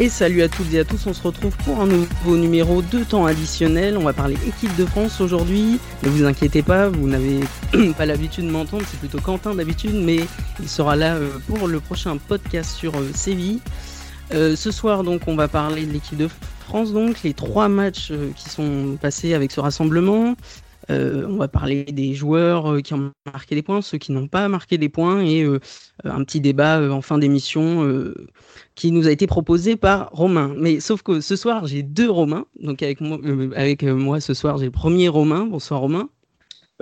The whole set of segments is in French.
Et salut à toutes et à tous, on se retrouve pour un nouveau numéro de temps additionnel. On va parler équipe de France aujourd'hui. Ne vous inquiétez pas, vous n'avez pas l'habitude de m'entendre, c'est plutôt Quentin d'habitude, mais il sera là euh, pour le prochain podcast sur euh, Séville. Euh, ce soir donc on va parler de l'équipe de France, donc les trois matchs qui sont passés avec ce rassemblement. On va parler des joueurs qui ont marqué des points, ceux qui n'ont pas marqué des points et un petit débat en fin d'émission qui nous a été proposé par Romain. Mais sauf que ce soir, j'ai deux Romains. Donc avec moi, euh, avec euh, moi ce soir, j'ai le premier Romain. Bonsoir Romain.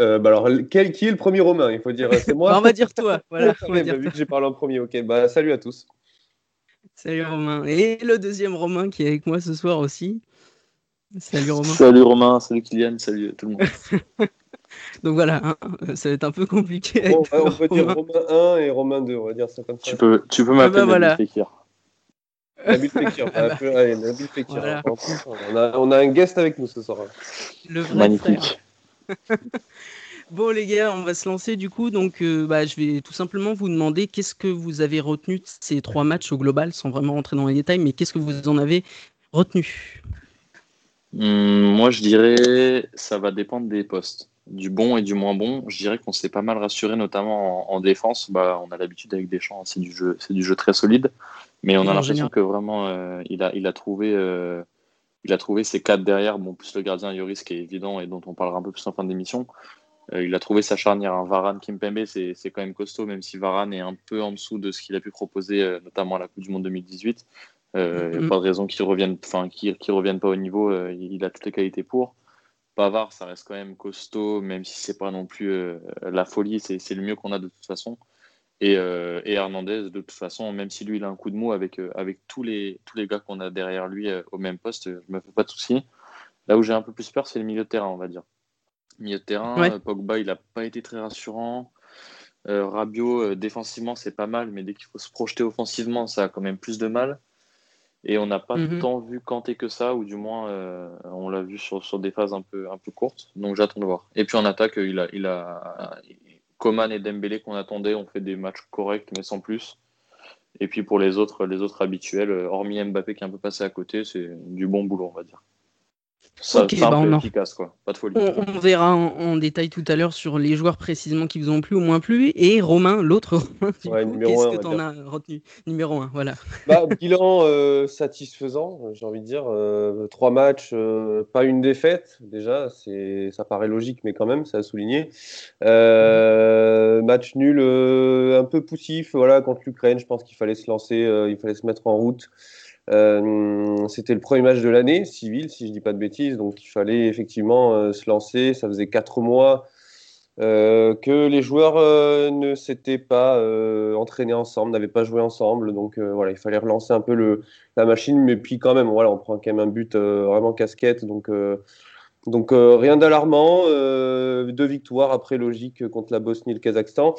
Euh, bah alors, quel, qui est le premier Romain? Il faut dire, c'est moi. Bah, on va dire toi. Voilà, on va dire vu que j'ai parlé en premier, ok. Bah, salut à tous. Salut Romain. Et le deuxième Romain qui est avec moi ce soir aussi. Salut Romain. Salut Romain, salut Kylian, salut tout le monde. Donc voilà, hein, ça va être un peu compliqué. Bon, on peut dire Romain 1 et Romain 2, on va dire ça comme ça. Tu peux, tu peux m'appeler ah bah voilà. Fekir. Nabil Fekir. Ah bah. Allez, Nabil Fekir. Voilà. On, a, on, a, un guest avec nous ce soir. Le vrai Magnifique. bon les gars, on va se lancer du coup. Donc euh, bah, je vais tout simplement vous demander qu'est-ce que vous avez retenu de ces trois matchs au global, sans vraiment rentrer dans les détails, mais qu'est-ce que vous en avez retenu? Hum, Moi je dirais ça va dépendre des postes du bon et du moins bon. Je dirais qu'on s'est pas mal rassuré, notamment en, défense. Bah, on a l'habitude avec Deschamps, c'est du jeu, c'est du jeu très solide. Mais on a l'impression que vraiment, euh, il, a, il, a trouvé, euh, il a trouvé ses quatre derrière. Bon, plus le gardien Yoris qui est évident et dont on parlera un peu plus en fin d'émission. Euh, il a trouvé sa charnière. Hein. Varane, Kimpembe, c'est, c'est quand même costaud, même si Varane est un peu en dessous de ce qu'il a pu proposer, notamment à la Coupe du Monde 2018. Il n'y a pas de raison qu'il revienne, enfin, qu'il, revienne pas au niveau. il a toutes les qualités pour. Pavard, ça reste quand même costaud, même si c'est pas non plus la folie, c'est, le mieux qu'on a de toute façon. Euh, et, Hernandez, de toute façon, même si lui, il a un coup de mou avec, euh, avec tous, les, tous les gars qu'on a derrière lui euh, au même poste, je me fais pas de soucis. Là où j'ai un peu plus peur, c'est le milieu de terrain, on va dire. Milieu de terrain, Pogba, il n'a pas été très rassurant. Rabiot, défensivement, c'est pas mal, mais dès qu'il faut se projeter offensivement, ça a quand même plus de mal. Et on n'a pas mhm. tant vu Kanté que ça, ou du moins, on l'a vu sur, sur, des phases un peu, un peu courtes. Donc j'attends de voir. Et puis en attaque, il a, il a, Coman et Dembélé qu'on attendait ont fait des matchs corrects mais sans plus. Et puis pour les autres, les autres habituels, hormis Mbappé qui est un peu passé à côté, c'est du bon boulot, on va dire. Ça, bah, efficace, quoi. Pas de folie. On, verra en, détail tout à l'heure sur les joueurs précisément qui vous ont plu ou moins plu. Et Romain, l'autre qu'est-ce que tu en as retenu? Numéro 1, voilà. Bah, bilan euh, satisfaisant, j'ai envie de dire. Euh, trois matchs, euh, pas une défaite, déjà, ça paraît logique, mais quand même, ça a souligné. match nul, un peu poussif, voilà, contre l'Ukraine, je pense qu'il fallait se lancer, il fallait se mettre en route. Euh, c'était le premier match de l'année, civil, si je dis pas de bêtises, donc il fallait effectivement euh, se lancer. Ça faisait quatre mois euh, que les joueurs ne s'étaient pas entraînés ensemble, n'avaient pas joué ensemble, donc voilà, il fallait relancer un peu la machine, mais puis quand même, voilà, on prend quand même un but vraiment casquette, donc. donc rien d'alarmant, deux victoires après logique contre la Bosnie et le Kazakhstan.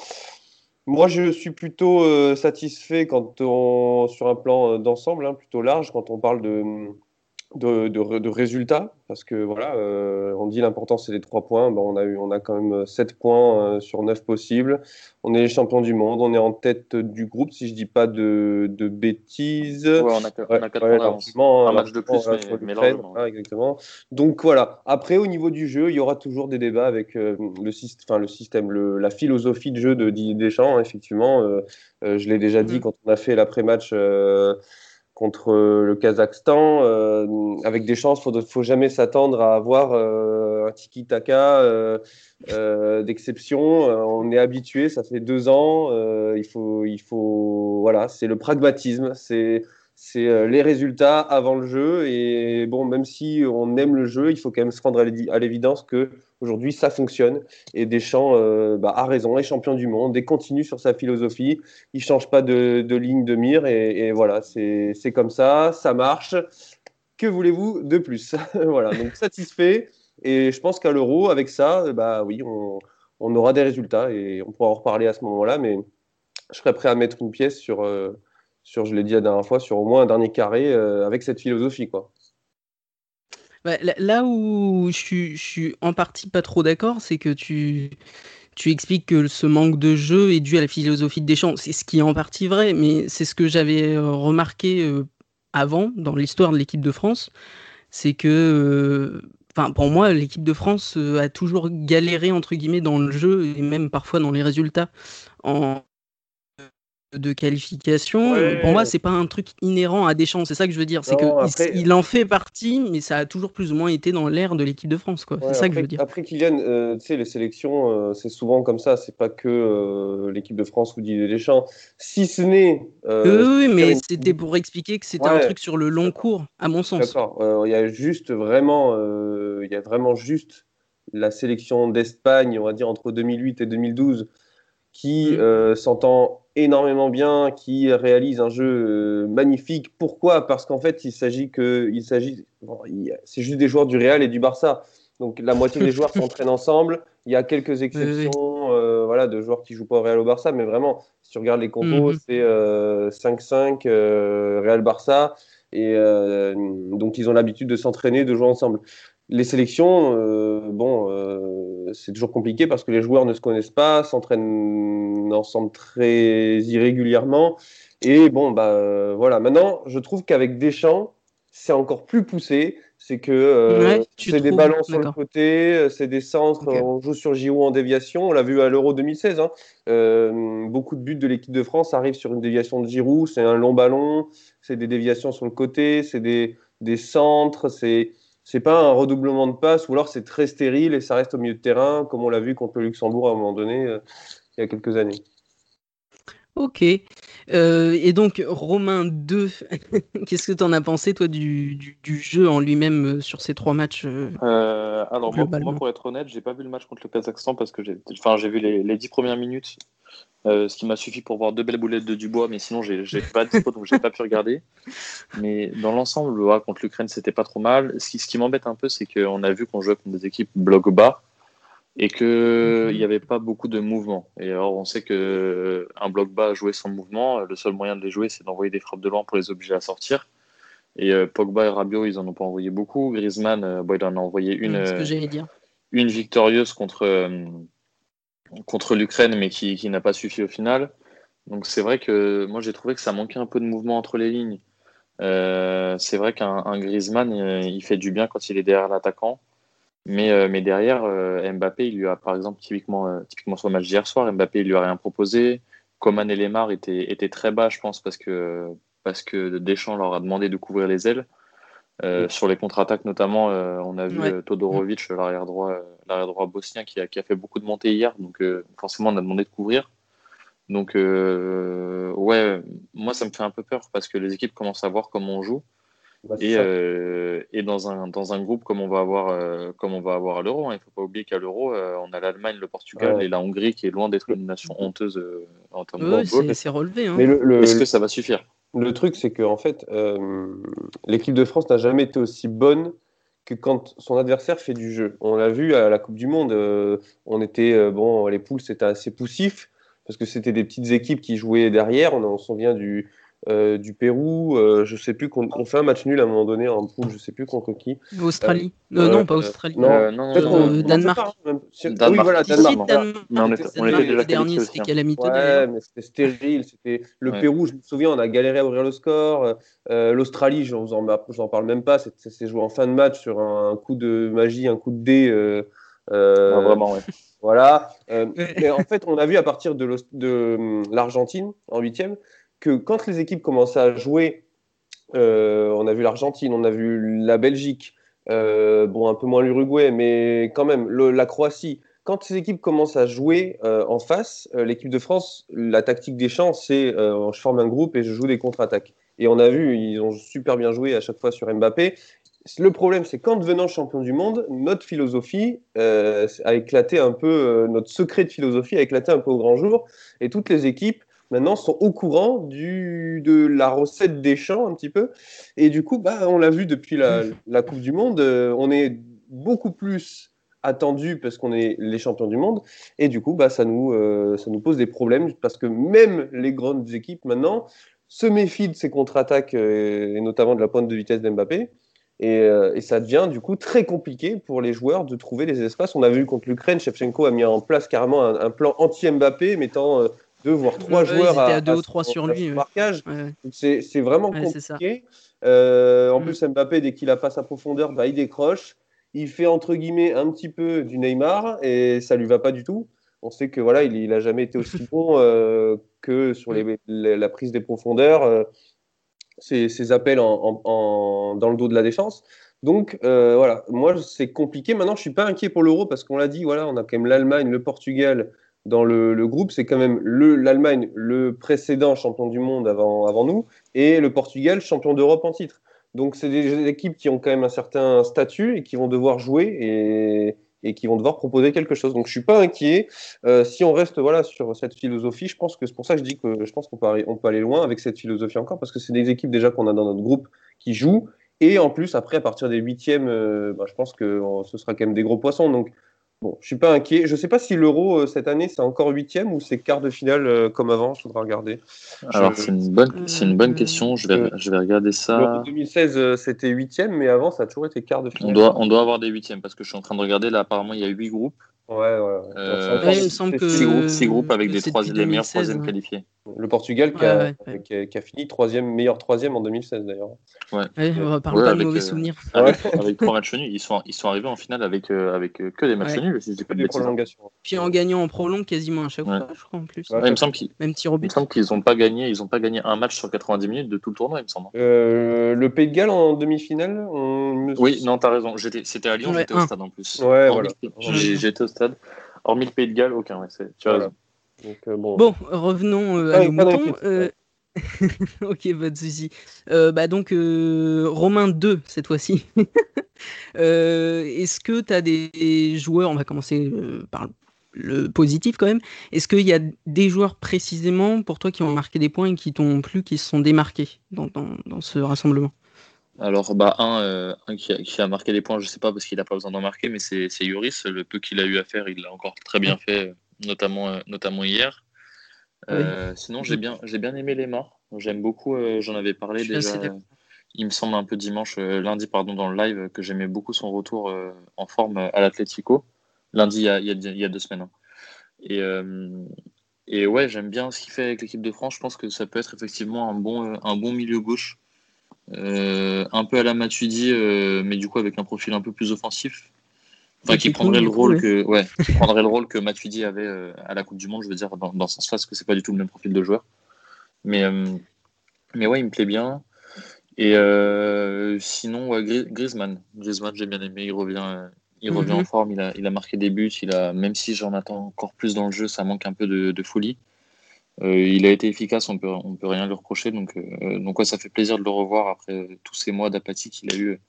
Moi, je suis plutôt euh, satisfait quand on, sur un plan euh, d'ensemble, hein, plutôt large, quand on parle de, de, de, résultats, parce que voilà, euh, on dit l'important c'est les trois points. on, a eu, on a quand même 7 points euh, sur 9 possibles. On est les champions du monde, on est en tête du groupe, si je dis pas de, de bêtises. Ouais, on a, on a 4 points Un match de plus, mais, mais exactement. Donc voilà. Après, au niveau du jeu, il y aura toujours des débats avec euh, le, système, le système, le, la philosophie de jeu de Didier Deschamps. Effectivement, je l'ai déjà dit mm. quand on a fait l'après-match contre euh, le Kazakhstan. Euh, avec des chances, il ne faut jamais s'attendre à avoir euh, un tiki-taka d'exception. on est habitué, ça fait deux ans. il faut, il faut, voilà, c'est le pragmatisme. C'est c'est euh, les résultats avant le jeu. Et bon, même si on aime le jeu, il faut quand même se rendre à l'évidence que aujourd'hui ça fonctionne. Et Deschamps euh, bah, a raison, est champion du monde et continue sur sa philosophie. Il change pas de, ligne de mire. Et, voilà, c'est comme ça, ça marche. Que voulez-vous de plus? Voilà, donc satisfait. Et je pense qu'à l'euro, avec ça, bah oui, on, aura des résultats et on pourra en reparler à ce moment-là. Mais je serais prêt à mettre une pièce sur. Euh, sur, je l'ai dit la dernière fois, sur au moins un dernier carré euh, avec cette philosophie. quoi. Bah, là où je suis, en partie pas trop d'accord, c'est que tu, tu expliques que ce manque de jeu est dû à la philosophie de Deschamps. C'est ce qui est en partie vrai, mais c'est ce que j'avais euh, remarqué euh, avant dans l'histoire de l'équipe de France, c'est que Enfin, pour moi, l'équipe de France a toujours galéré entre guillemets dans le jeu et même parfois dans les résultats de qualification. Pour moi, c'est pas un truc inhérent à Deschamps. C'est ça que je veux dire. C'est qu'il il en fait partie, mais ça a toujours plus ou moins été dans l'air de l'équipe de France. c'est ça que je veux dire. Après, Kylian, euh, tu sais, les sélections, euh, c'est souvent comme ça. C'est pas que euh, l'équipe de France ou Didier Deschamps. Si ce n'est. oui, mais c'était pour expliquer que c'était un truc sur le long cours, à mon sens. D'accord. Il y a juste vraiment, il y a vraiment juste la sélection d'Espagne, on va dire entre 2008 et 2012, qui mmh. s'entend énormément bien, qui réalise un jeu euh, magnifique. Pourquoi? Parce qu'en fait, il s'agit que, il s'agit, c'est juste des joueurs du Real et du Barça. Donc la moitié des joueurs s'entraînent ensemble. Il y a quelques exceptions, euh, voilà, de joueurs qui jouent pas au Real au Barça, mais vraiment, si tu regardes les compos, mhm. c'est 5-5 euh, Real Barça, et donc ils ont l'habitude de s'entraîner, de jouer ensemble les sélections, euh, bon, euh, c'est toujours compliqué parce que les joueurs ne se connaissent pas, s'entraînent ensemble très irrégulièrement. Et bon, bah euh, voilà. Maintenant, je trouve qu'avec Deschamps, c'est encore plus poussé. C'est que c'est des ballons sur le côté, c'est des centres. On joue sur Giroud en déviation. On l'a vu à l'Euro 2016. Hein. beaucoup de buts de l'équipe de France arrivent sur une déviation de Giroud. C'est un long ballon, c'est des déviations sur le côté, c'est des, des centres, c'est c'est pas un redoublement de passe ou alors c'est très stérile et ça reste au milieu de terrain, comme on l'a vu contre le Luxembourg à un moment donné euh, il y a quelques années. Ok. Euh, et donc, Romain 2, qu'est-ce que tu en as pensé, toi, du, du, jeu en lui-même euh, sur ces trois matchs Alors, moi, pour être honnête, j'ai pas vu le match contre le Kazakhstan parce que j'ai vu les, les, dix premières minutes euh, ce qui m'a suffi pour voir deux belles boulettes de Dubois, mais sinon j'ai pas de dispo donc j'ai pas pu regarder. Mais dans l'ensemble, contre l'Ukraine, c'était pas trop mal. Ce qui, ce qui m'embête un peu, c'est qu'on a vu qu'on jouait contre des équipes bloc bas et qu'il mhm. n'y avait pas beaucoup de mouvement. Et alors on sait que un bloc bas jouer sans mouvement, le seul moyen de les jouer, c'est d'envoyer des frappes de loin pour les obliger à sortir. Et euh, Pogba et Rabiot, ils en ont pas envoyé beaucoup. Griezmann, euh, il en a envoyé une, une victorieuse contre contre l'Ukraine, mais qui, qui n'a pas suffi au final. Donc c'est vrai que moi j'ai trouvé que ça manquait un peu de mouvement entre les lignes. Euh, c'est vrai qu'un Griezmann, euh, il fait du bien quand il est derrière l'attaquant. Mais, euh, mais derrière, Mbappé, il lui a, par exemple, typiquement, typiquement sur le match d'hier soir, Mbappé, il lui a rien proposé. Coman et Lemar étaient, étaient très bas, je pense, parce que, parce que Deschamps leur a demandé de couvrir les ailes. Sur les contre-attaques, notamment, on a vu Todorovic, l'arrière droit, l'arrière droit bosnien, qui a, qui a, fait beaucoup de montées hier. Donc, forcément, on a demandé de couvrir. Donc, euh, ouais, moi, ça me fait un peu peur parce que les équipes commencent à voir comment on joue. Bah, et, euh, et, dans, un, dans un groupe comme on va avoir, euh, comme on va avoir à l'Euro, hein, il ne faut pas oublier qu'à l'Euro, on a l'Allemagne, le Portugal et la Hongrie qui est loin d'être une nation honteuse en termes de. C'est relevé. Hein. Est-ce que ça va suffire? Le truc, c'est qu'en en fait, l'équipe de France n'a jamais été aussi bonne que quand son adversaire fait du jeu. On l'a vu à la Coupe du Monde, on était, bon, les poules, c'était assez poussif parce que c'était des petites équipes qui jouaient derrière. On, s'en vient du, euh, du Pérou, euh, je sais plus, on, fait un match nul à un moment donné en poule, je sais plus contre qui. Australie. Euh, non, pas Australie. non, non, Danemark. Danemark. Oui, voilà, Danemark. on, était, déjà dernier, c'était calamité. Ouais, mais c'était stérile. C'était le Pérou, je me souviens, on a galéré à ouvrir le score. L'Australie, je vous en, parle même pas. C'est joué en fin de match sur un, coup de magie, un coup de dé. vraiment, ouais. Voilà. Euh, mais en fait, on a vu à partir de hum, l'Argentine en huitième quand les équipes commençaient à jouer, euh, on a vu l'Argentine, on a vu la Belgique, euh, bon un peu moins l'Uruguay, mais quand même la Croatie. Quand ces équipes commencent à jouer en face, l'équipe de France, la tactique des champs, c'est je forme un groupe et je joue des contre-attaques. Et on a vu, ils ont super bien joué à chaque fois sur Mbappé. Le problème, c'est qu'en devenant champion du monde, notre philosophie euh, a éclaté un peu, euh, notre secret de philosophie a éclaté un peu au grand jour, et toutes les équipes maintenant sont au courant du, de la recette des champs un petit peu, et du coup, bah, on l'a vu depuis la, Coupe du Monde, euh, on est beaucoup plus attendu parce qu'on est les champions du monde, et du coup, bah, ça, nous, ça nous pose des problèmes parce que même les grandes équipes maintenant se méfient de ces contre-attaques et notamment de la pointe de vitesse d'Mbappé. Euh, et, ça devient du coup très compliqué pour les joueurs de trouver des espaces. On a vu contre l'Ukraine, Shevchenko a mis en place carrément un, plan anti-Mbappé, mettant euh, deux voire trois joueurs à, à deux ou trois sur lui. Marquage. C'est vraiment compliqué. Euh, en mm. plus, Mbappé, dès qu'il a pas sa profondeur, bah, il décroche. Il fait entre guillemets un petit peu du Neymar et ça lui va pas du tout. On sait que voilà, il, n'a jamais été aussi bon euh, que sur les, la prise des profondeurs, euh, ses, appels en, dans le dos de la défense. Donc voilà, moi c'est compliqué. Maintenant, je suis pas inquiet pour l'Euro parce qu'on l'a dit, voilà, on a quand même l'Allemagne, le Portugal, dans le, groupe, c'est quand même l'Allemagne, le, précédent champion du monde avant, nous, et le Portugal, champion d'Europe en titre. Donc, c'est des équipes qui ont quand même un certain statut et qui vont devoir jouer et, qui vont devoir proposer quelque chose. Donc, je suis pas inquiet. Euh, si on reste voilà sur cette philosophie, je pense que c'est pour ça que je dis que je pense qu'on peut, aller loin avec cette philosophie encore, parce que c'est des équipes déjà qu'on a dans notre groupe qui jouent. Et en plus, après, à partir des huitièmes, euh, bah, je pense que ce sera quand même des gros poissons. Donc, Bon, je suis pas inquiet. Je ne sais pas si l'Euro euh, cette année c'est encore huitième ou c'est quart de finale euh, comme avant. Il faudra regarder. Alors c'est une bonne, c'est une bonne euh, question. Je vais, je vais regarder ça. En 2016 c'était huitième, mais avant ça a toujours été quart de finale. On doit, on doit avoir des huitièmes parce que je suis en train de regarder là. Apparemment il y a huit groupes. Ouais, ouais. ouais. il me semble que six groupes, six groupes avec des les meilleurs troisièmes qualifiés. Le Portugal qui, a, qui, a, fini troisième, meilleur troisième en 2016 d'ailleurs. Ouais. on va parler pas de mauvais souvenirs. Avec, avec, trois matchs nuls, ils sont, ils sont arrivés en finale avec, avec que des matchs nuls, si pas de Puis en gagnant en prolong quasiment à chaque fois, je crois en plus. il me semble qu'ils, Même qu'ils n'ont pas gagné, ils ont pas gagné un match sur 90 minutes de tout le tournoi, il me semble. Euh, le Pays de Galles en demi-finale. Oui, non, t'as raison. C'était à Lyon, j'étais au stade en plus. Ouais, voilà. J'étais au stade. Hormis le Pays de Galles, aucun. Ouais, tu as raison. Euh, bon. revenons euh, à nos moutons. Euh, ok, pas de souci. bah donc, Romain 2 cette fois-ci. Est-ce que tu as des joueurs, on va commencer par le positif quand même, est-ce qu'il y a des joueurs précisément pour toi qui ont marqué des points et qui t'ont plu, qui se sont démarqués dans, dans, ce rassemblement? Alors, bah, un, qui, a, qui, a, marqué des points, je sais pas parce qu'il n'a pas besoin d'en marquer, mais c'est Yoris. Le peu qu'il a eu à faire, il l'a encore très bien fait notamment, euh, notamment hier. Euh, sinon, j'ai bien, j'ai bien aimé les morts. J'aime beaucoup, euh, j'en avais parlé déjà. Il me semble un peu dimanche, lundi, pardon, dans le live, que j'aimais beaucoup son retour en forme à l'Atlético. Lundi, il y, a, il, y a, deux semaines. Hein. Et, et ouais, j'aime bien ce qu'il fait avec l'équipe de France. Je pense que ça peut être effectivement un bon, un bon milieu gauche. Un peu à la Matuidi, mais du coup avec un profil un peu plus offensif. Enfin, qui prendrait le rôle que, ouais, qui prendrait le rôle que Matuidi avait euh, à la Coupe du Monde, je veux dire, dans, dans ce sens-là, parce que c'est pas du tout le même profil de joueur. Mais, euh, mais ouais, il me plaît bien. Et euh, sinon, ouais, Griezmann, Griezmann, j'ai bien aimé. Il revient, il revient en mhm. forme. Il a, il a marqué des buts. Il a, même si j'en attends encore plus dans le jeu, ça manque un peu de, de folie. Il a été efficace, on peut, on peut rien lui reprocher. Donc, donc ouais, ça fait plaisir de le revoir après tous ces mois d'apathie qu'il a eu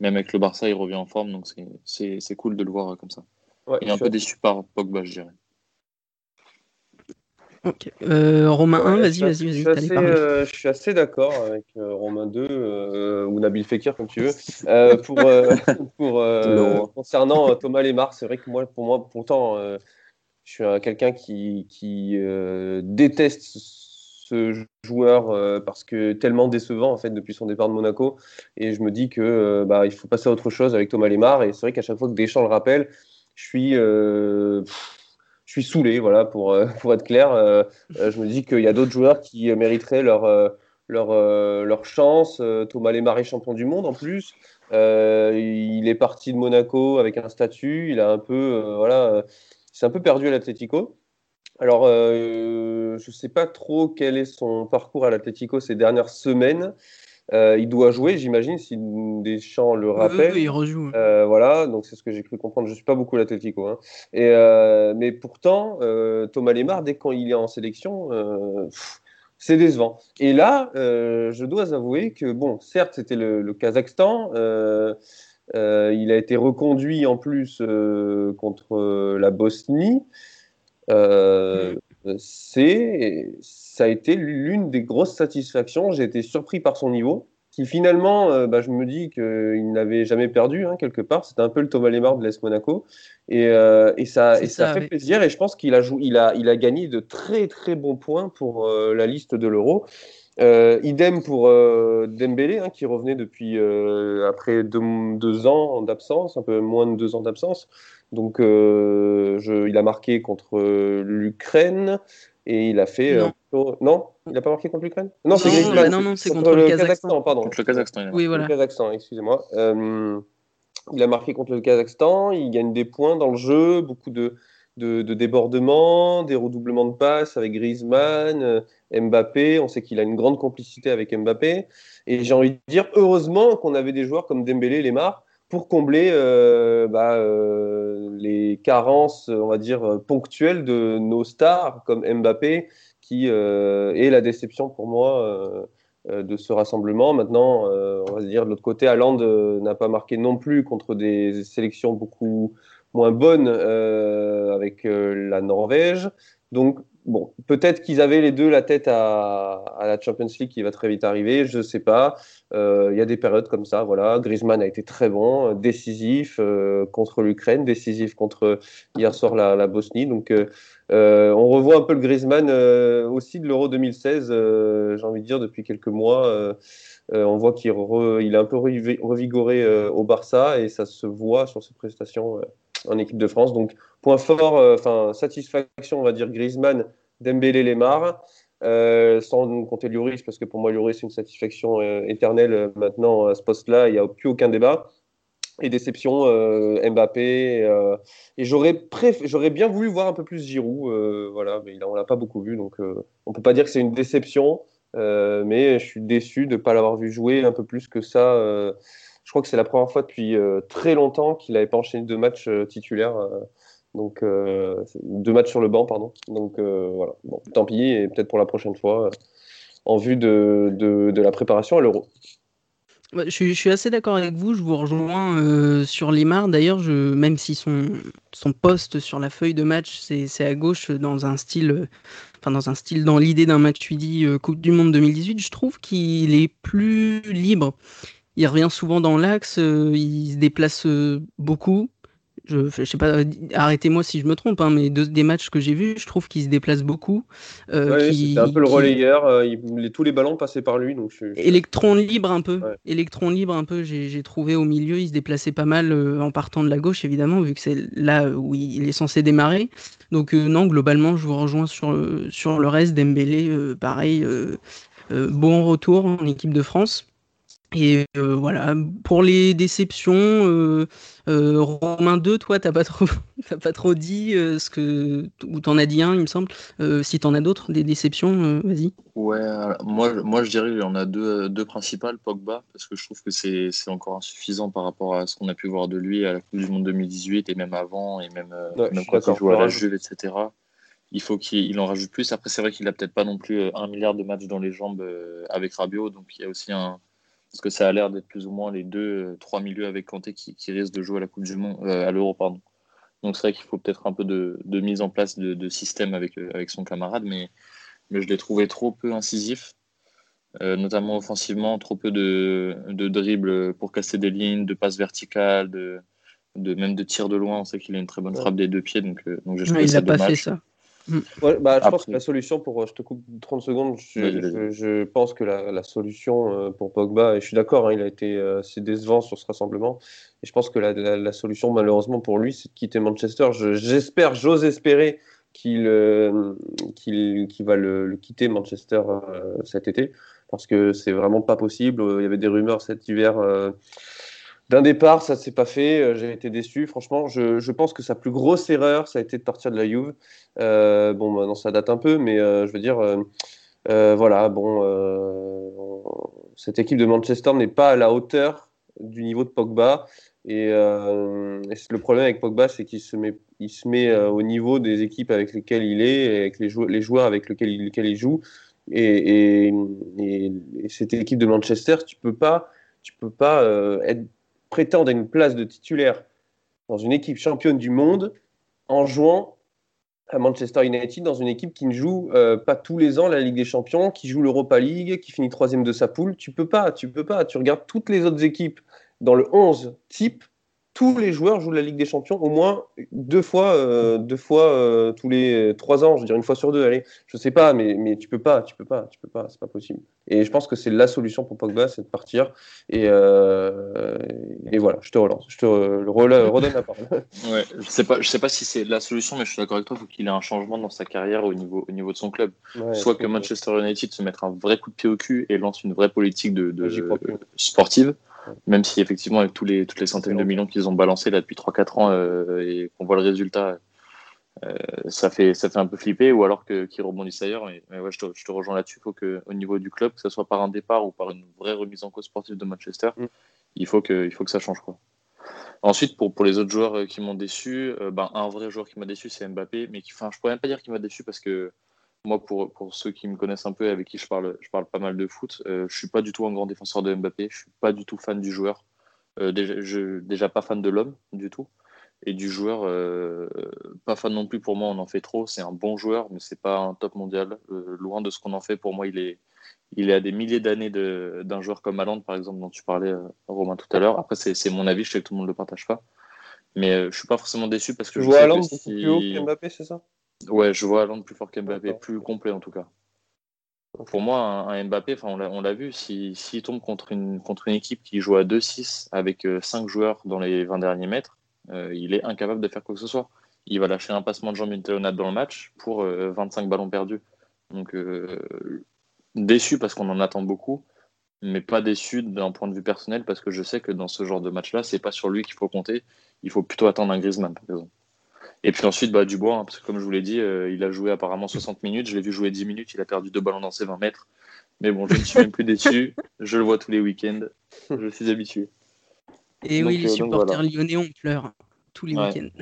même avec le Barça, il revient en forme, donc c'est cool de le voir comme ça. Ouais, il est un peu déçu par Pogba, je dirais. Ok. Euh, Romain 1, vas-y, vas-y, vas-y. Je, euh, suis assez d'accord avec euh, Romain 2 ou Nabil Fekir, comme tu veux. pour, pour concernant Thomas Lemar, c'est vrai que moi, pour moi, pourtant, je suis quelqu'un qui, qui déteste ce joueur euh, parce que tellement décevant en fait depuis son départ de Monaco. Et je me dis que euh, bah, il faut passer à autre chose avec Thomas Lemar. Et c'est vrai qu'à chaque fois que Deschamps le rappelle je suis euh, je suis saoulé voilà pour pour être clair. Je me dis qu'il y a d'autres joueurs qui mériteraient leur leur, leur chance. Thomas Lemar est champion du monde en plus. Il est parti de Monaco avec un statut. Il a un peu voilà c'est un peu perdu à l'Atletico alors, euh, je ne sais pas trop quel est son parcours à l'Atlético ces dernières semaines. Euh, il doit jouer, j'imagine, si Deschamps le rappelle. Oui, il rejoue. Euh, voilà, donc c'est ce que j'ai cru comprendre. Je ne suis pas beaucoup l'Atlético. Hein. mais pourtant, Thomas Lemar, dès qu'il est en sélection, c'est décevant. Et là, je dois avouer que, bon, certes, c'était le, le, Kazakhstan. Il a été reconduit en plus contre la Bosnie. Euh, c'est, ça a été l'une des grosses satisfactions. J'ai été surpris par son niveau, qui finalement, euh, bah, je me dis qu'il n'avait jamais perdu hein, quelque part. C'était un peu le Thomas Lemar de l'Est Monaco, et, euh, et ça, et ça, fait plaisir. Et je pense qu'il a, il a, il a gagné de très très bons points pour la liste de l'Euro. Idem pour Dembélé, hein, qui revenait depuis après deux, deux ans d'absence, un peu moins de deux ans d'absence. Donc, euh, je, il a marqué contre l'Ukraine, Et il a fait. Non, non? Il n'a pas marqué contre l'Ukraine? Non, c'est non, non, contre, contre, le Kazakhstan. pardon. Contre le Kazakhstan. Oui, voilà. Le Kazakhstan, excusez-moi. il a marqué contre le Kazakhstan. Il gagne des points dans le jeu, beaucoup de, de, de débordements, des redoublements de passes avec Griezmann, Mbappé. On sait qu'il a une grande complicité avec Mbappé. Et j'ai envie de dire, heureusement qu'on avait des joueurs comme Dembélé, Lemar, pour combler euh, bah, euh, les carences, on va dire, ponctuelles de nos stars comme Mbappé, qui euh, est la déception pour moi de ce rassemblement. Maintenant, on va se dire, de l'autre côté, Haaland n'a pas marqué non plus contre des sélections beaucoup moins bonnes avec la Norvège. Donc, bon, peut-être qu'ils avaient les deux la tête à, la Champions League qui va très vite arriver, je ne sais pas. Euh, il y a des périodes comme ça, voilà. Griezmann a été très bon, décisif euh, contre l'Ukraine, décisif contre hier soir la, Bosnie. Donc, euh, on revoit un peu le Griezmann aussi de l'Euro 2016, j'ai envie de dire, depuis quelques mois. on voit qu'il est un peu revigoré au Barça et ça se voit sur ses prestations en équipe de France. Donc, point fort, enfin, satisfaction, on va dire, Griezmann Dembélé, Lemar. Euh, sans compter Lloris, parce que pour moi, Lloris, c'est une satisfaction euh, éternelle euh, maintenant à ce poste-là, il n'y a plus aucun débat. Et déception, Mbappé. et j'aurais, bien voulu voir un peu plus Giroud, voilà, mais on l'a pas beaucoup vu, donc on peut pas dire que c'est une déception, mais je suis déçu de ne pas l'avoir vu jouer un peu plus que ça. Je crois que c'est la première fois depuis très longtemps qu'il n'avait pas enchaîné deux matchs titulaires donc, euh, deux matchs sur le banc, pardon. Donc, euh, voilà. Bon, tant pis, et peut-être pour la prochaine fois, euh, en vue de, la préparation à l'Euro. je, suis, assez d'accord avec vous, je vous rejoins sur Limar. D'ailleurs, même si son, poste sur la feuille de match, c'est à gauche dans un style, enfin dans un style, dans l'idée d'un match dit Coupe du Monde 2018, je trouve qu'il est plus libre. Il revient souvent dans l'axe, il se déplace beaucoup, je, je sais pas, arrêtez-moi si je me trompe, hein, mais des matchs que j'ai vus, je trouve qu'il se déplace beaucoup. Euh, c'était un peu le relayeur, euh, tous les ballons passaient par lui. Donc Électron libre un peu, électron libre un peu, j'ai trouvé au milieu, il se déplaçait pas mal euh, en partant de la gauche, évidemment, vu que c'est là où il est censé démarrer. Donc non, globalement, je vous rejoins sur, sur le reste, Dembélé, pareil, bon retour en équipe de France. Et euh, voilà, pour les déceptions, euh, euh, Romain 2, toi, t'as pas trop, pas trop dit ce que, ou t'en as dit un, il me semble. si t'en as d'autres, des déceptions, vas-y. Ouais, moi, moi je dirais qu'il y en a deux, deux principales, Pogba, parce que je trouve que c'est encore insuffisant par rapport à ce qu'on a pu voir de lui à la Coupe du Monde 2018 et même avant, et même, même quand il jouait à la Juve, etc. Il faut qu'il en rajoute plus. Après, c'est vrai qu'il a peut-être pas non plus un milliard de matchs dans les jambes avec Rabiot, donc il y a aussi un parce que ça a l'air d'être plus ou moins les deux, euh, trois milieux avec Kanté qui, qui risquent de jouer à la Coupe du Monde, euh, à l'Euro, pardon. Donc c'est vrai qu'il faut peut-être un peu de, de, mise en place de, de système avec, euh, avec son camarade, mais, mais je l'ai trouvé trop peu incisif, notamment offensivement, trop peu de, de dribbles pour casser des lignes, de passes verticales, de, de même de tirs de loin. On sait qu'il a une très bonne frappe des deux pieds, donc, donc il n'a pas fait ça. Mm. bah, je pense que la solution pour. Je te coupe 30 secondes. Je, pense que la, solution euh, pour Pogba, et je suis d'accord, hein, il a été euh, assez décevant sur ce rassemblement. Et je pense que la, solution, malheureusement pour lui, c'est de quitter Manchester. J'espère, j'ose espérer qu'il euh, va le, quitter Manchester cet été. Parce que c'est vraiment pas possible. Il y avait des rumeurs cet hiver d'un départ, ça ne s'est pas fait. Euh, j'ai été déçu. Franchement, je, pense que sa plus grosse erreur, ça a été de partir de la Juve. Euh, bon, maintenant, ça date un peu, mais euh, je veux dire, voilà, bon, cette équipe de Manchester n'est pas à la hauteur du niveau de Pogba. Et, le problème avec Pogba, c'est qu'il se met, il se met au niveau des équipes avec lesquelles il est, et avec les, les joueurs avec lesquels il, joue. Et, et, cette équipe de Manchester, tu peux pas, tu peux pas être prétendre à une place de titulaire dans une équipe championne du monde en jouant à Manchester United dans une équipe qui ne joue euh, pas tous les ans la Ligue des Champions, qui joue l'Europa League, qui finit troisième de sa poule. Tu peux pas, tu peux pas. Tu regardes toutes les autres équipes dans le 11 type, tous les joueurs jouent la Ligue des Champions au moins deux fois, euh, deux fois euh, tous les trois ans, je veux dire une fois sur deux. Allez, je sais pas, mais, mais tu peux pas, tu peux pas, tu peux pas, c'est pas possible. Et je pense que c'est la solution pour Pogba, c'est de partir. Et, euh, et voilà, je te relance, je te redonne la parole. Ouais, je sais pas, je sais pas si c'est la solution, mais je suis d'accord avec toi. Il faut qu'il ait un changement dans sa carrière au niveau, au niveau de son club. Soit que Manchester United se mette un vrai coup de pied au cul et lance une vraie politique de, de sportive même si effectivement avec tous les, toutes les centaines de millions qu'ils ont balancé là depuis 3-4 ans euh, et qu'on voit le résultat, euh, ça, fait, ça fait un peu flipper, ou alors qu'ils rebondissent ailleurs. Mais, ouais, je, te, je, te, rejoins là-dessus. Il faut qu'au niveau du club, que ce soit par un départ ou par une vraie remise en cause sportive de Manchester, mm. il, faut que, il faut que ça change. Quoi. Ensuite, pour, pour les autres joueurs euh, qui m'ont déçu, ben, un vrai joueur qui m'a déçu, c'est Mbappé. Mais qui, je pourrais même pas dire qu'il m'a déçu parce que moi, pour, pour ceux qui me connaissent un peu et avec qui je parle, je parle pas mal de foot, euh, je suis pas du tout un grand défenseur de Mbappé, je suis pas du tout fan du joueur. Euh, déjà, je, déjà pas fan de l'homme du tout. Et du joueur, euh, pas fan non plus pour moi, on en fait trop. C'est un bon joueur, mais c'est pas un top mondial. Euh, loin de ce qu'on en fait, pour moi, il est, il est à des milliers d'années d'un joueur comme Haaland, par exemple, dont tu parlais, Romain, tout à l'heure. Après, c'est mon avis, je sais que tout le monde ne le partage pas. Mais je suis pas forcément déçu parce que je, je vois si... plus haut que Mbappé, c'est ça? Ouais, je vois Haaland plus fort qu'Mbappé, plus complet en tout cas. Pour moi, un, Mbappé, on l'a vu, s'il si, tombe contre une, contre une équipe qui joue à 2-6 avec 5 euh, joueurs dans les 20 derniers mètres, euh, il est incapable de faire quoi que ce soit. Il va lâcher un passement de jambes une dans le match pour 25 euh, ballons perdus. Donc, déçu parce qu'on en attend beaucoup, mais pas déçu d'un point de vue personnel parce que je sais que dans ce genre de match-là, c'est pas sur lui qu'il faut compter. Il faut plutôt attendre un Griezmann, par exemple. Et puis ensuite, bah, Dubois, hein, parce que comme je vous l'ai dit, euh, il a joué apparemment 60 minutes. Je l'ai vu jouer 10 minutes. Il a perdu deux ballons dans ses 20 mètres. Mais bon, je ne suis même plus déçu. Je le vois tous les week-ends. Je suis habitué. Et oui, les euh, supporters lyonnais, on pleure tous les week-ends.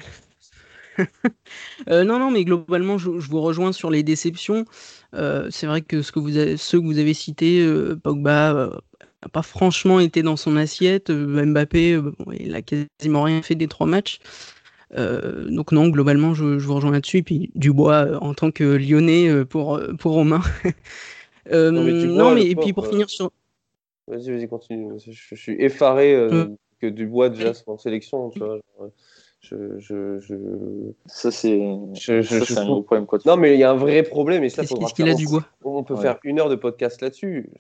Euh, non, non, mais globalement, je, vous rejoins sur les déceptions. c'est vrai que, ce que vous avez, ceux que vous avez cités, Pogba n'a pas franchement été dans son assiette. Mbappé, il a quasiment rien fait des trois matchs. Euh, donc non, globalement, je, vous rejoins là-dessus. Et puis Dubois euh, en tant que Lyonnais euh, pour, pour Romain. non, mais, et puis pour finir sur... Vas-y, vas-y, continue. Je, suis effaré que Dubois déjà soit en sélection. Tu vois, je, je, je, Ça, c'est un gros problème. Quoi. Non, mais il y a un vrai problème. Et ça, Qu'est-ce qu'il a du bois On peut faire une heure de podcast là-dessus.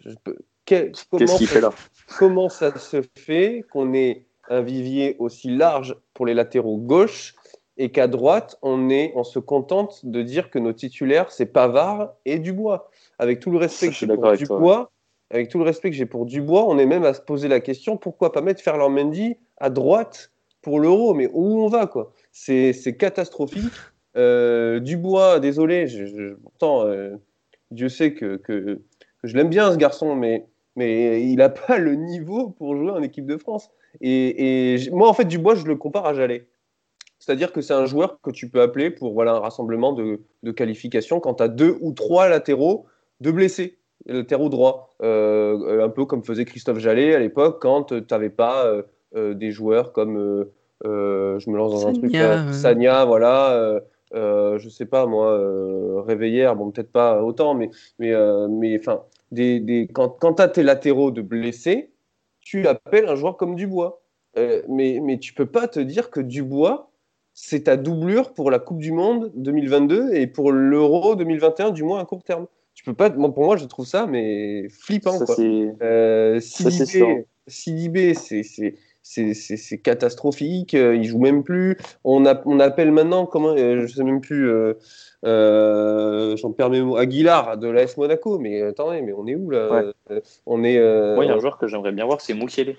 Qu'est-ce qu'il fait là Comment ça se fait qu'on ait un vivier aussi large pour les latéraux gauche et qu'à droite, on, est, on se contente de dire que nos titulaires, c'est Pavard et Dubois. Avec tout le respect que j'ai pour Dubois, avec tout le respect que j'ai pour Dubois, on est même à se poser la question pourquoi pas mettre Ferland Mendy à droite pour l'euro? Mais où on va quoi? C'est catastrophique. Euh, Dubois, désolé, pourtant euh, Dieu sait que, que, je l'aime bien ce garçon, mais, mais il n'a pas le niveau pour jouer en équipe de France. Et, moi, en fait, Dubois, je le compare à Jallet. C'est-à-dire que c'est un joueur que tu peux appeler pour voilà, un rassemblement de, qualification quand tu as deux ou trois latéraux de blessés, latéraux droits. Euh, un peu comme faisait Christophe Jallet à l'époque quand tu n'avais pas euh, euh, des joueurs comme, je me lance dans un truc, Sanya, voilà. je sais pas moi, Réveillère, bon peut-être pas autant, mais mais mais enfin des, des, quand, quand tu as tes latéraux de blessés, tu appelles un joueur comme Dubois. Euh, mais, mais tu peux pas te dire que Dubois, c'est ta doublure pour la Coupe du Monde 2022 et pour l'Euro 2021, du moins à court terme. Tu peux pas. pour moi, je trouve ça mais flippant. Ça, euh, Sidibé, c'est catastrophique. Euh, il joue même plus. On, a, on appelle maintenant comment Je sais même plus. Euh, J'en perds mes mots. Aguilar de l'AS Monaco, mais attendez, mais on est où là On est. Euh... Moi, il y a un joueur que j'aimerais bien voir, c'est Moukielé.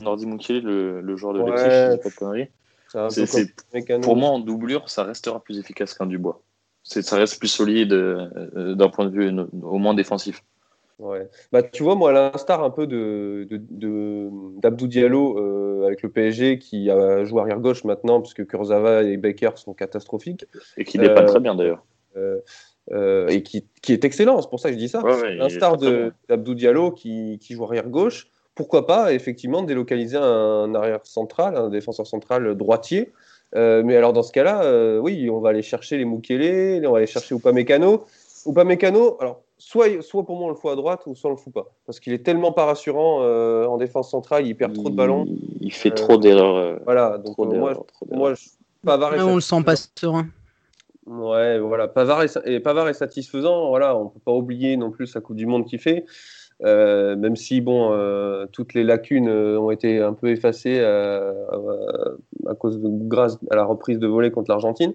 Nordi Moukielé, le, le joueur de ouais. Leipzig, pas de conneries. pour moi, en doublure, ça restera plus efficace qu'un Dubois. Ça reste plus solide euh, d'un point de vue au moins défensif. Ouais. Bah, tu vois, moi, à l'instar un peu de, d'Abdou Diallo euh, avec le PSG qui a joué arrière gauche maintenant, puisque Kurzawa et Becker sont catastrophiques. Et qui n'est pas très bien d'ailleurs. Euh, euh, et qui, qui, est excellent, c'est pour ça que je dis ça. Ouais, l'instar d'Abdou Diallo qui, qui, joue arrière gauche, pourquoi pas effectivement délocaliser un arrière central, un défenseur central droitier. mais alors dans ce cas-là, oui, on va aller chercher les Mukele, on va aller chercher Upamecano. Upamecano, alors soit, soit pour moi on le fout à droite ou soit on le fout pas. Parce qu'il est tellement pas rassurant en défense centrale, il perd trop de ballons. Il fait trop d'erreurs. voilà, donc moi, moi Pavard on le sent pas serein. Ouais, voilà. Pavard est, et Pavard est satisfaisant. Voilà, on peut pas oublier non plus sa Coupe du Monde qu'il fait. Euh, même si bon, euh, toutes les lacunes euh, ont été un peu effacées à cause de grâce à la reprise de volée contre l'Argentine,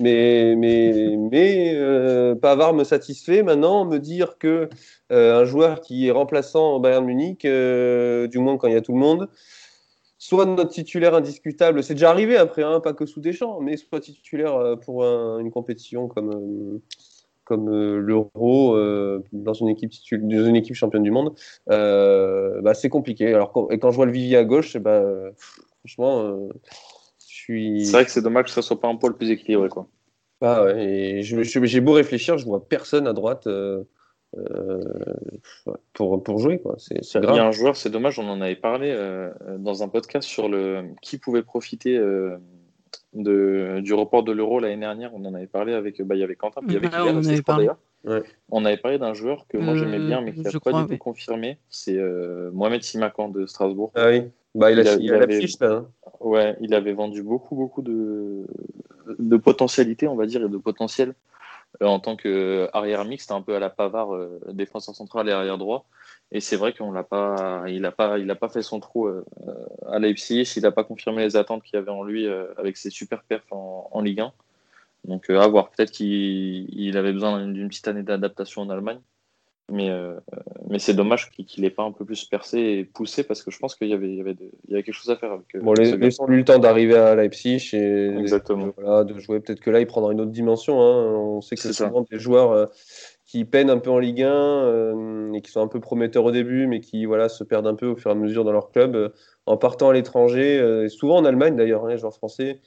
mais mais mais me satisfait maintenant me dire que un joueur qui est remplaçant au Bayern Munich, du moins quand il y a tout le monde, soit notre titulaire indiscutable, c'est déjà arrivé après, hein, pas que sous des champs, mais soit titulaire pour une compétition comme, comme euh, l'Euro dans, une équipe dans une équipe championne du monde, bah, c'est compliqué. Alors, et quand je vois le Vivier à gauche, bah, franchement, je suis. C'est vrai que c'est dommage que ça soit pas un pôle plus équilibré. Quoi. Ah ouais, j'ai beau réfléchir, je vois personne à droite. Euh, pour, pour jouer. Quoi. Il y a un joueur, c'est dommage, on en avait parlé euh, dans un podcast sur le qui pouvait profiter euh, de, du report de l'euro l'année dernière. On en avait parlé avec, bah, il y avait Quentin, puis il y avait ah, on, avait parlé. on avait parlé d'un joueur que moi j'aimais bien, mais qui n'a pas du tout confirmé. C'est Mohamed Simakan de Strasbourg. Ah oui, bah, il, a, il, avait, fiche, hein. Ouais, il avait vendu beaucoup, beaucoup de, de potentialité, on va dire, et de potentiel euh, en tant qu'arrière mixte, un peu à la Pavard, euh, défenseur central et arrière droit. Et c'est vrai qu'on l'a pas, il n'a pas, il a pas fait son trou euh, à Leipzig. Il n'a pas confirmé les attentes qu'il y avait en lui avec ses super perfs en, Ligue 1. Donc à voir. Peut-être qu'il avait besoin d'une petite année d'adaptation en Allemagne. Mais, euh, mais c'est dommage qu'il n'ait pas un peu plus percé et poussé parce que je pense qu'il y avait, il y, avait il y avait quelque chose à faire. Avec, euh, bon, laissons-lui le temps d'arriver à Leipzig et Exactement. Voilà, de jouer. Peut-être que là, il prendra une autre dimension. Hein. On sait que c'est souvent des joueurs euh, qui peinent un peu en Ligue 1 et qui sont un peu prometteurs au début, mais qui voilà, se perdent un peu au fur et à mesure dans leur club en partant à l'étranger, souvent en Allemagne d'ailleurs, hein, les joueurs français.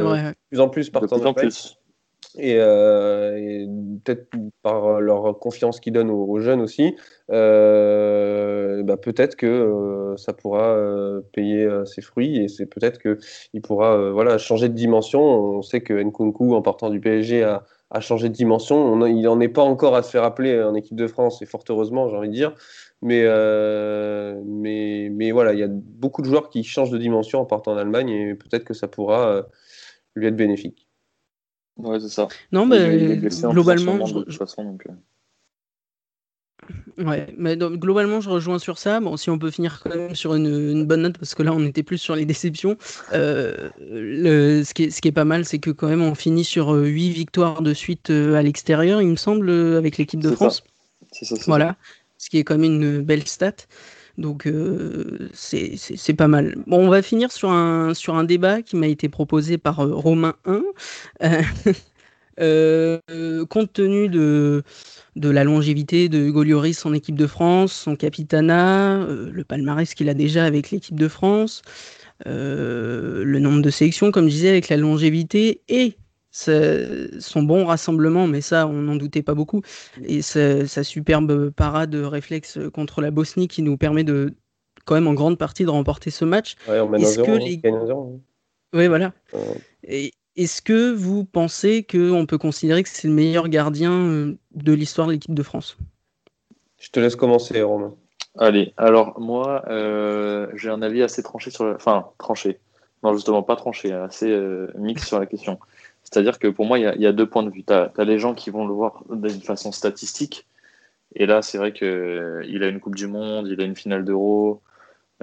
vrai. De plus en plus partant en plus. Euh, et, peut-être par leur confiance qu'ils donnent aux, jeunes aussi, euh, bah peut-être que euh, ça pourra payer ses fruits et c'est peut-être qu'il pourra voilà, changer de dimension. On sait que Nkunku, en partant du PSG, a, a changé de dimension. On il n'en est pas encore à se faire appeler en équipe de France, et fort heureusement, j'ai envie de dire. Mais, mais, mais voilà, il y a beaucoup de joueurs qui changent de dimension en partant en Allemagne et peut-être que ça pourra lui être bénéfique. Ouais, c'est ça. Non, mais globalement, je... Ouais, mais globalement, je rejoins sur ça. Bon, si on peut finir quand même sur une, bonne note, parce que là, on était plus sur les déceptions. Euh, le, ce, qui est, ce qui est pas mal, c'est que quand même, on finit sur 8 euh, victoires de suite euh, à l'extérieur, il me semble, avec l'équipe de France. C'est ça. voilà, ce qui est quand même une belle stat. Donc euh, c'est pas mal. Bon, on va finir sur un, sur un débat qui m'a été proposé par euh, Romain 1. Euh, compte tenu de, de la longévité de Hugo Lloris en équipe de France, son capitana, le palmarès qu'il a déjà avec l'équipe de France, le nombre de sélections, comme je disais, avec la longévité et son bon rassemblement, mais ça, on n'en doutait pas beaucoup, et sa, superbe parade réflexe contre la Bosnie qui nous permet de, quand même en grande partie de remporter ce match. est-ce que les... Oui, voilà. Et est-ce que vous pensez qu'on peut considérer que c'est le meilleur gardien euh, de l'histoire de l'équipe de France? Je te laisse commencer, Romain. Allez, alors moi, euh, j'ai un avis assez tranché sur la... Enfin, tranché. Non, justement, pas tranché, assez euh, mix sur la question. C'est-à-dire que pour moi, il y, a deux points de vue. Tu as, les gens qui vont le voir d'une façon statistique. Et là, c'est vrai qu'il euh, a une Coupe du Monde, il a une finale d'Euro.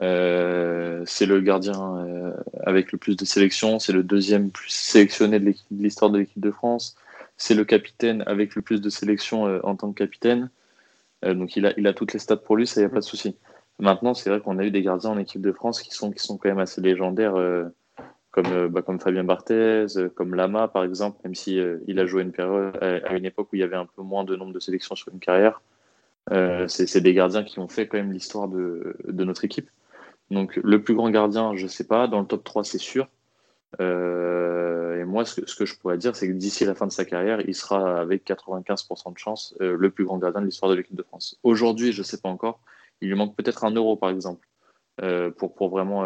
Euh, c'est le gardien euh, avec le plus de sélections. C'est le deuxième plus sélectionné de l'histoire de l'équipe de France. C'est le capitaine avec le plus de sélections en tant que capitaine. donc il a, il a toutes les stats pour lui, ça, n'y a pas de souci. Maintenant, c'est vrai qu'on a eu des gardiens en équipe de France qui sont, quand même assez légendaires comme, euh, bah, comme Fabien Barthez, euh, comme Lama par exemple, même si euh, il a joué une période à, une époque où il y avait un peu moins de nombre de sélections sur une carrière. c'est des gardiens qui ont fait quand même l'histoire de, notre équipe. Donc le plus grand gardien, je sais pas, dans le top 3 c'est sûr. et moi, ce que, ce que, je pourrais dire, c'est que d'ici la fin de sa carrière, il sera avec 95% de chance le plus grand gardien de l'histoire de l'équipe de France. Aujourd'hui, je sais pas encore. Il lui manque peut-être un euro, par exemple, pour, pour vraiment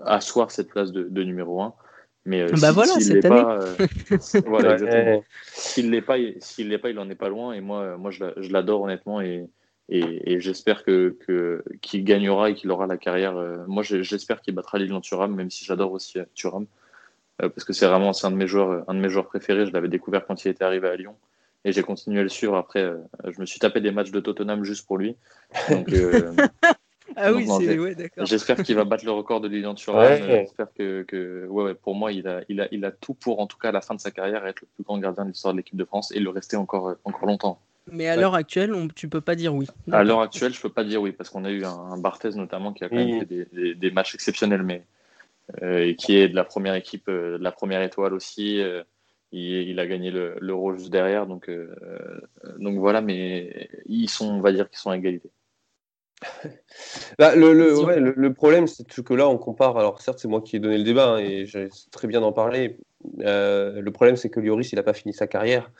asseoir cette place de, numéro 1. Mais euh, bah voilà, s'il cette pas, voilà, S'il l'est pas, s'il l'est pas, il en est pas loin. Et moi, moi, je l'adore honnêtement et, et, j'espère que qu'il gagnera et qu'il aura la carrière. moi, j'espère qu'il battra Lilian Thuram, même si j'adore aussi Thuram, parce que c'est vraiment c'est un de mes joueurs, un de mes joueurs préférés. Je l'avais découvert quand il était arrivé à Lyon et j'ai continué à le suivre. Après, je me suis tapé des matchs de Tottenham juste pour lui. Donc, Ah oui, c'est ouais, d'accord. J'espère qu'il va battre le record de Lilian Thuram. J'espère que, que ouais, pour moi, il a, il, a, il a tout pour, en tout cas, à la fin de sa carrière, être le plus grand gardien de l'histoire de l'équipe de France et le rester encore, encore longtemps. Mais à l'heure actuelle, on, tu peux pas dire oui. À l'heure actuelle, je peux pas dire oui, parce qu'on a eu un, Barthez notamment qui a quand même fait des, des, matchs exceptionnels, mais euh, et qui est de la première équipe, euh, de la première étoile aussi. Euh, il, il, a gagné l'euro juste derrière, donc, donc voilà, mais ils sont, on va dire qu'ils sont à égalité. Bah, le, le, le, problème, c'est que là, on compare. Alors, certes, c'est moi qui ai donné le débat hein, et j'ai très bien d'en parler. Euh, le problème, c'est que Lloris, il n'a pas fini sa carrière.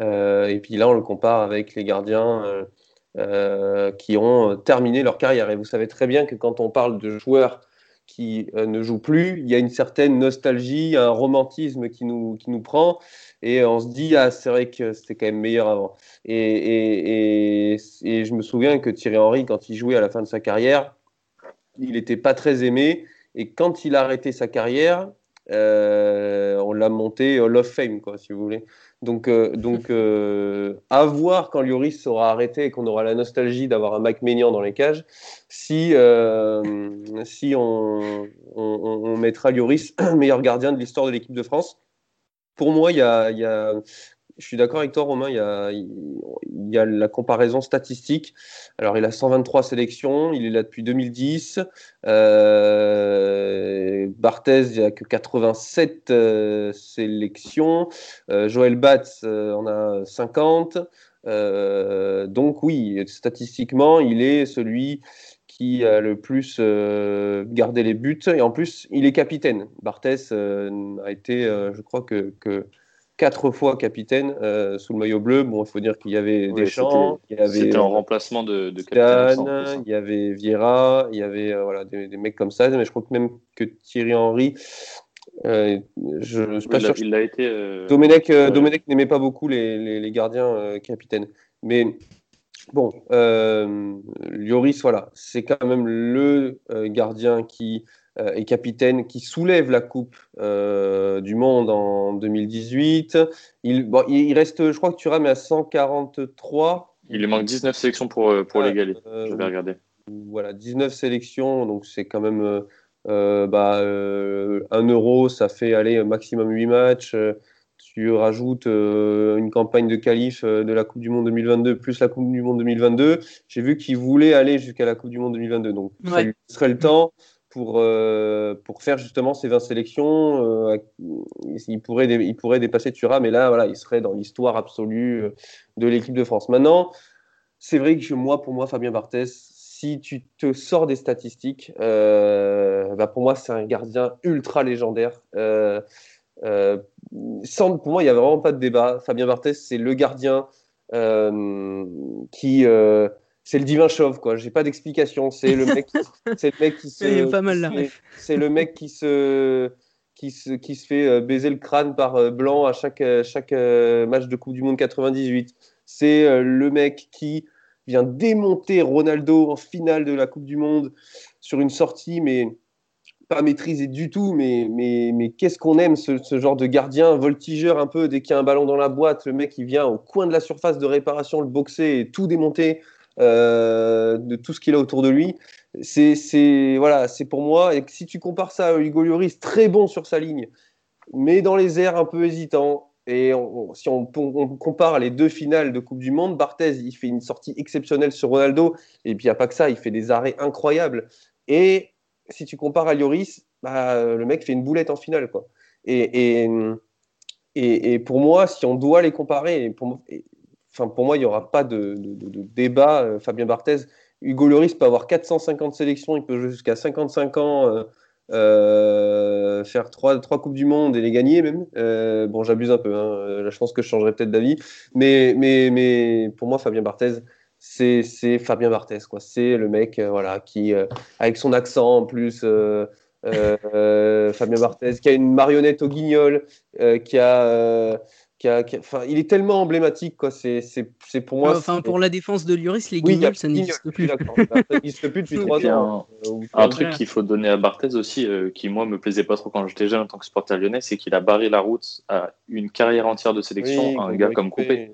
Euh, et puis là, on le compare avec les gardiens euh, qui ont terminé leur carrière. Et vous savez très bien que quand on parle de joueurs qui ne jouent plus, il y a une certaine nostalgie, un romantisme qui nous, qui nous prend et on se dit ah c'est vrai que c'était quand même meilleur avant. Et, et, et, je me souviens que Thierry Henry, quand il jouait à la fin de sa carrière, il n'était pas très aimé. Et quand il a arrêté sa carrière, euh, on l'a monté Hall of Fame, quoi, si vous voulez. Donc, euh, donc euh, à voir quand Lloris sera arrêté et qu'on aura la nostalgie d'avoir un Mac Maignan dans les cages, si, si on, on, on mettra Lloris meilleur gardien de l'histoire de l'équipe de France pour moi, il y a, je suis d'accord avec toi, Romain. Il y, a, la comparaison statistique. Alors, il a 123 sélections. Il est là depuis 2010. Euh, Barthez, il n'y a que 87 euh, sélections. Euh, Joël Batz en a 50. donc, oui, statistiquement, il est celui qui a le plus gardé les buts. Et en plus, il est capitaine. Barthès a été, je crois que, quatre fois capitaine sous le maillot bleu. Bon, il faut dire qu'il y avait Deschamps, il y avait c'était en remplacement de, de capitaine. Hein. il y avait Vieira, il y avait voilà des, mecs comme ça. Mais je crois que même que Thierry Henry, je, suis pas sûr. Il a été. Domenech, n'aimait pas beaucoup les, les gardiens capitaines, mais Bon, euh, Lloris, voilà, c'est quand même le euh, gardien qui euh, est capitaine, qui soulève la Coupe euh, du Monde en 2018. Il, bon, il reste, je crois que tu ramènes à 143. Il lui manque 19 sélections pour, pour l'égaler. je vais regarder. Voilà, 19 sélections, donc c'est quand même bah, 1 euro, ça fait aller maximum 8 matchs tu rajoutes euh, une campagne de qualif euh, de la Coupe du Monde 2022 plus la Coupe du Monde 2022, j'ai vu qu'il voulait aller jusqu'à la Coupe du Monde 2022. Donc, ça lui serait le temps pour, euh, pour faire justement ces 20 sélections. il, pourrait il pourrait dépasser Thuram, mais là, voilà, il serait dans l'histoire absolue de l'équipe de France. Maintenant, c'est vrai que moi, pour moi, Fabien Barthès, si tu te sors des statistiques, bah pour moi, c'est un gardien ultra légendaire. Euh, sans, pour moi, il n'y a vraiment pas de débat. Fabien Barthez, c'est le gardien euh, qui. Euh, c'est le divin chauve, quoi. J'ai pas d'explication. C'est le mec, c'est le mec qui se. pas mal là. C'est le mec qui se, qui se, qui se fait baiser le crâne par Blanc à chaque, chaque match de Coupe du Monde 98. C'est le mec qui vient démonter Ronaldo en finale de la Coupe du Monde sur une sortie, mais pas maîtrisé du tout, mais, mais, mais qu'est-ce qu'on aime ce, genre de gardien voltigeur un peu dès qu'il y a un ballon dans la boîte, le mec il vient au coin de la surface de réparation, le boxer et tout démonter euh, de tout ce qu'il a autour de lui. C'est voilà, c'est pour moi. Et si tu compares ça à Hugo Lloris, très bon sur sa ligne, mais dans les airs un peu hésitant. Et si on, compare les deux finales de Coupe du Monde, Barthez, il fait une sortie exceptionnelle sur Ronaldo, et puis il n'y a pas que ça, il fait des arrêts incroyables. Et si tu compares à Lloris, bah, le mec fait une boulette en finale. Quoi. Et, et, et, pour moi, si on doit les comparer, pour, enfin, pour moi, il n'y aura pas de, débat. Euh, Fabien Barthez, Hugo Lloris peut avoir 450 sélections, il peut jouer jusqu'à 55 ans, euh, euh, faire trois, trois Coupes du Monde et les gagner même. bon, j'abuse un peu, hein. là, je pense que je changerai peut-être d'avis. Mais, mais, mais pour moi, Fabien Barthez, c'est Fabien Barthez. C'est le mec, voilà, qui, avec son accent en plus, Fabien Barthez, qui a une marionnette au guignol, qui a enfin, il est tellement emblématique, quoi. C'est, c'est, pour moi. Enfin, pour la défense de Lloris, les guignols, ça n'existe plus. ça n'existe plus depuis trois ans. Un, truc qu'il faut donner à Barthez aussi, euh, qui moi me plaisait pas trop quand j'étais jeune en tant que supporter lyonnais, c'est qu'il a barré la route à une carrière entière de sélection, un gars comme Coupé,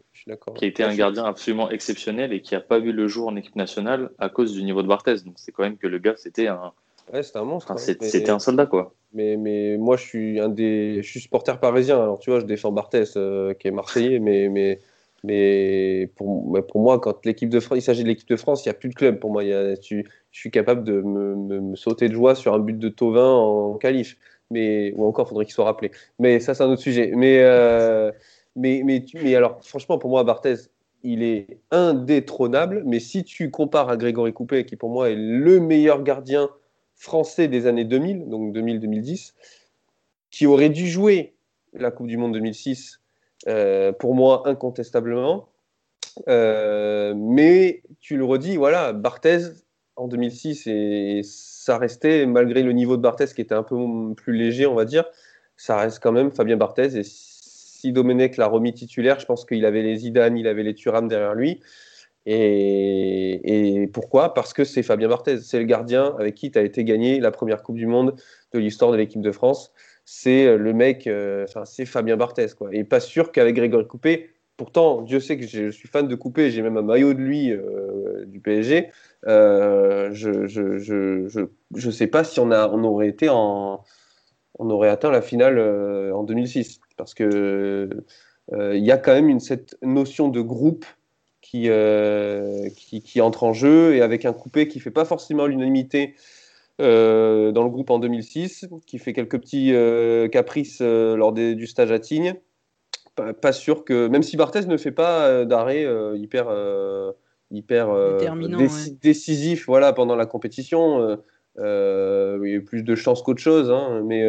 qui a été un gardien absolument exceptionnel et qui a pas vu le jour en équipe nationale à cause du niveau de Barthez. Donc c'est quand même que le gars, c'était un. Ouais, c'était un monstre. Hein, c'était un soldat, quoi. Mais, mais moi, je suis un des, je suis supporter parisien. Alors, tu vois, je défends Barthès, euh, qui est marseillais, mais, mais, mais pour, pour moi, quand l'équipe de France, il s'agit de l'équipe de France, il n'y a plus de club. Pour moi, il y a, je suis capable de me, me, sauter de joie sur un but de Tovin en qualif. Mais, ou encore, faudrait qu'il soit rappelé. Mais ça, c'est un autre sujet. Mais, euh, mais, mais, mais, alors, franchement, pour moi, Barthez, il est indétrônable. Mais si tu compares à Grégory Coupé, qui pour moi est le meilleur gardien français des années 2000, donc 2000-2010, qui aurait dû jouer la Coupe du Monde 2006, euh, pour moi incontestablement. Euh, mais tu le redis, voilà, Barthez en 2006, et ça restait, malgré le niveau de Barthez qui était un peu plus léger, on va dire, ça reste quand même Fabien Barthez. Et si Domenech l'a remis titulaire, je pense qu'il avait les Zidane, il avait les Thuram derrière lui. Et, pourquoi? Parce que c'est Fabien Barthez, c'est le gardien avec qui tu as été gagné la première Coupe du Monde de l'histoire de l'équipe de France. C'est euh, le mec, euh, enfin, c'est Fabien Barthez. Quoi. Et pas sûr qu'avec Grégory Coupé, pourtant, Dieu sait que je suis fan de Coupé, j'ai même un maillot de lui euh, du PSG. je, je, je, je, sais pas si on, a, on aurait été en. On aurait atteint la finale en 2006. Parce que il y a quand même une, cette notion de groupe euh, qui, qui, entre en jeu et avec un coupé qui fait pas forcément l'unanimité euh, dans le groupe en 2006, qui fait quelques petits euh, caprices lors du stage à Tignes. Pas, sûr que, même si Barthez ne fait pas d'arrêt hyper, hyper décisif voilà, pendant la compétition, il y a eu plus de chance qu'autre chose, hein, mais,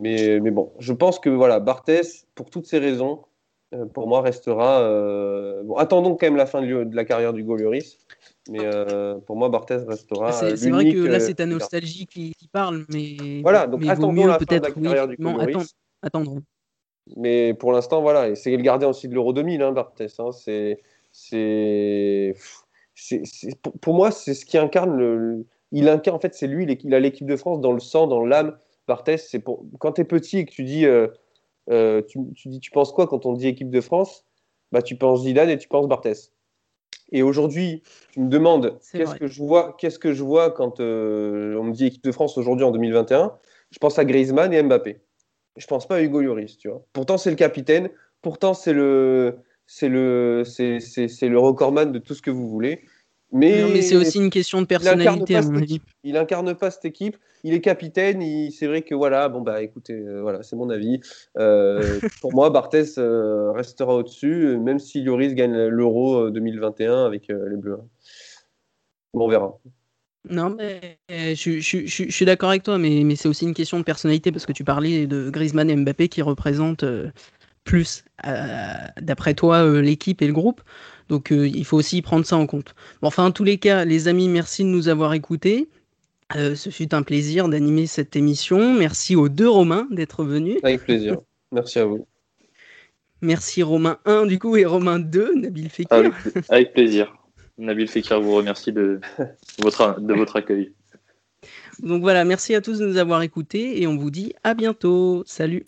mais, mais bon, je pense que voilà, Barthez, pour toutes ces raisons, pour moi, restera. Euh, bon, attendons quand même la fin de, la carrière du Lloris. Mais euh, pour moi, Barthez restera. C'est vrai que là, c'est ta nostalgie qui, parle, mais. Voilà, donc attendons la fin de la carrière du Lloris. attendons. Mais pour l'instant, voilà, c'est le gardien aussi de l'Euro 2000, hein, Barthez. Hein, c'est, c'est, pour, pour, moi, c'est ce qui incarne le. Il incarne, en fait, c'est lui, il a l'équipe de France dans le sang, dans l'âme. Barthez, c'est pour quand tu es petit et que tu dis euh, tu, dis, tu penses quoi quand on dit équipe de France? Bah, Tu penses Zidane et tu penses Barthès. Et aujourd'hui, tu me demandes qu'est-ce que, je vois, qu'est-ce que je vois quand euh, on me dit équipe de France aujourd'hui en 2021 Je pense à Griezmann et Mbappé. Je pense pas à Hugo Lloris, tu vois. Pourtant, c'est le capitaine. Pourtant, c'est le, c'est le, c'est, c'est le recordman de tout ce que vous voulez. Mais, c'est aussi une question de personnalité. Il incarne, pas cette équipe. Il est capitaine. C'est vrai que voilà, bon bah écoutez, euh, voilà, c'est mon avis. Euh, pour moi, Barthès euh, restera au-dessus, même si Lloris gagne l'Euro 2021 avec les Bleus. Bon, on verra. Non, mais je, suis d'accord avec toi, mais, mais c'est aussi une question de personnalité parce que tu parlais de Griezmann et Mbappé qui représentent plus, d'après toi, l'équipe et le groupe. Donc euh, il faut aussi prendre ça en compte. enfin, en tous les cas, les amis, merci de nous avoir écoutés. Euh, ce fut un plaisir d'animer cette émission. Merci aux deux Romains d'être venus. Avec plaisir. Merci à vous. Merci Romain 1 du coup et Romain 2, Nabil Fekir. Avec, plaisir. Nabil Fekir vous remercie de votre, de votre accueil. Donc voilà, merci à tous de nous avoir écoutés et on vous dit à bientôt. Salut.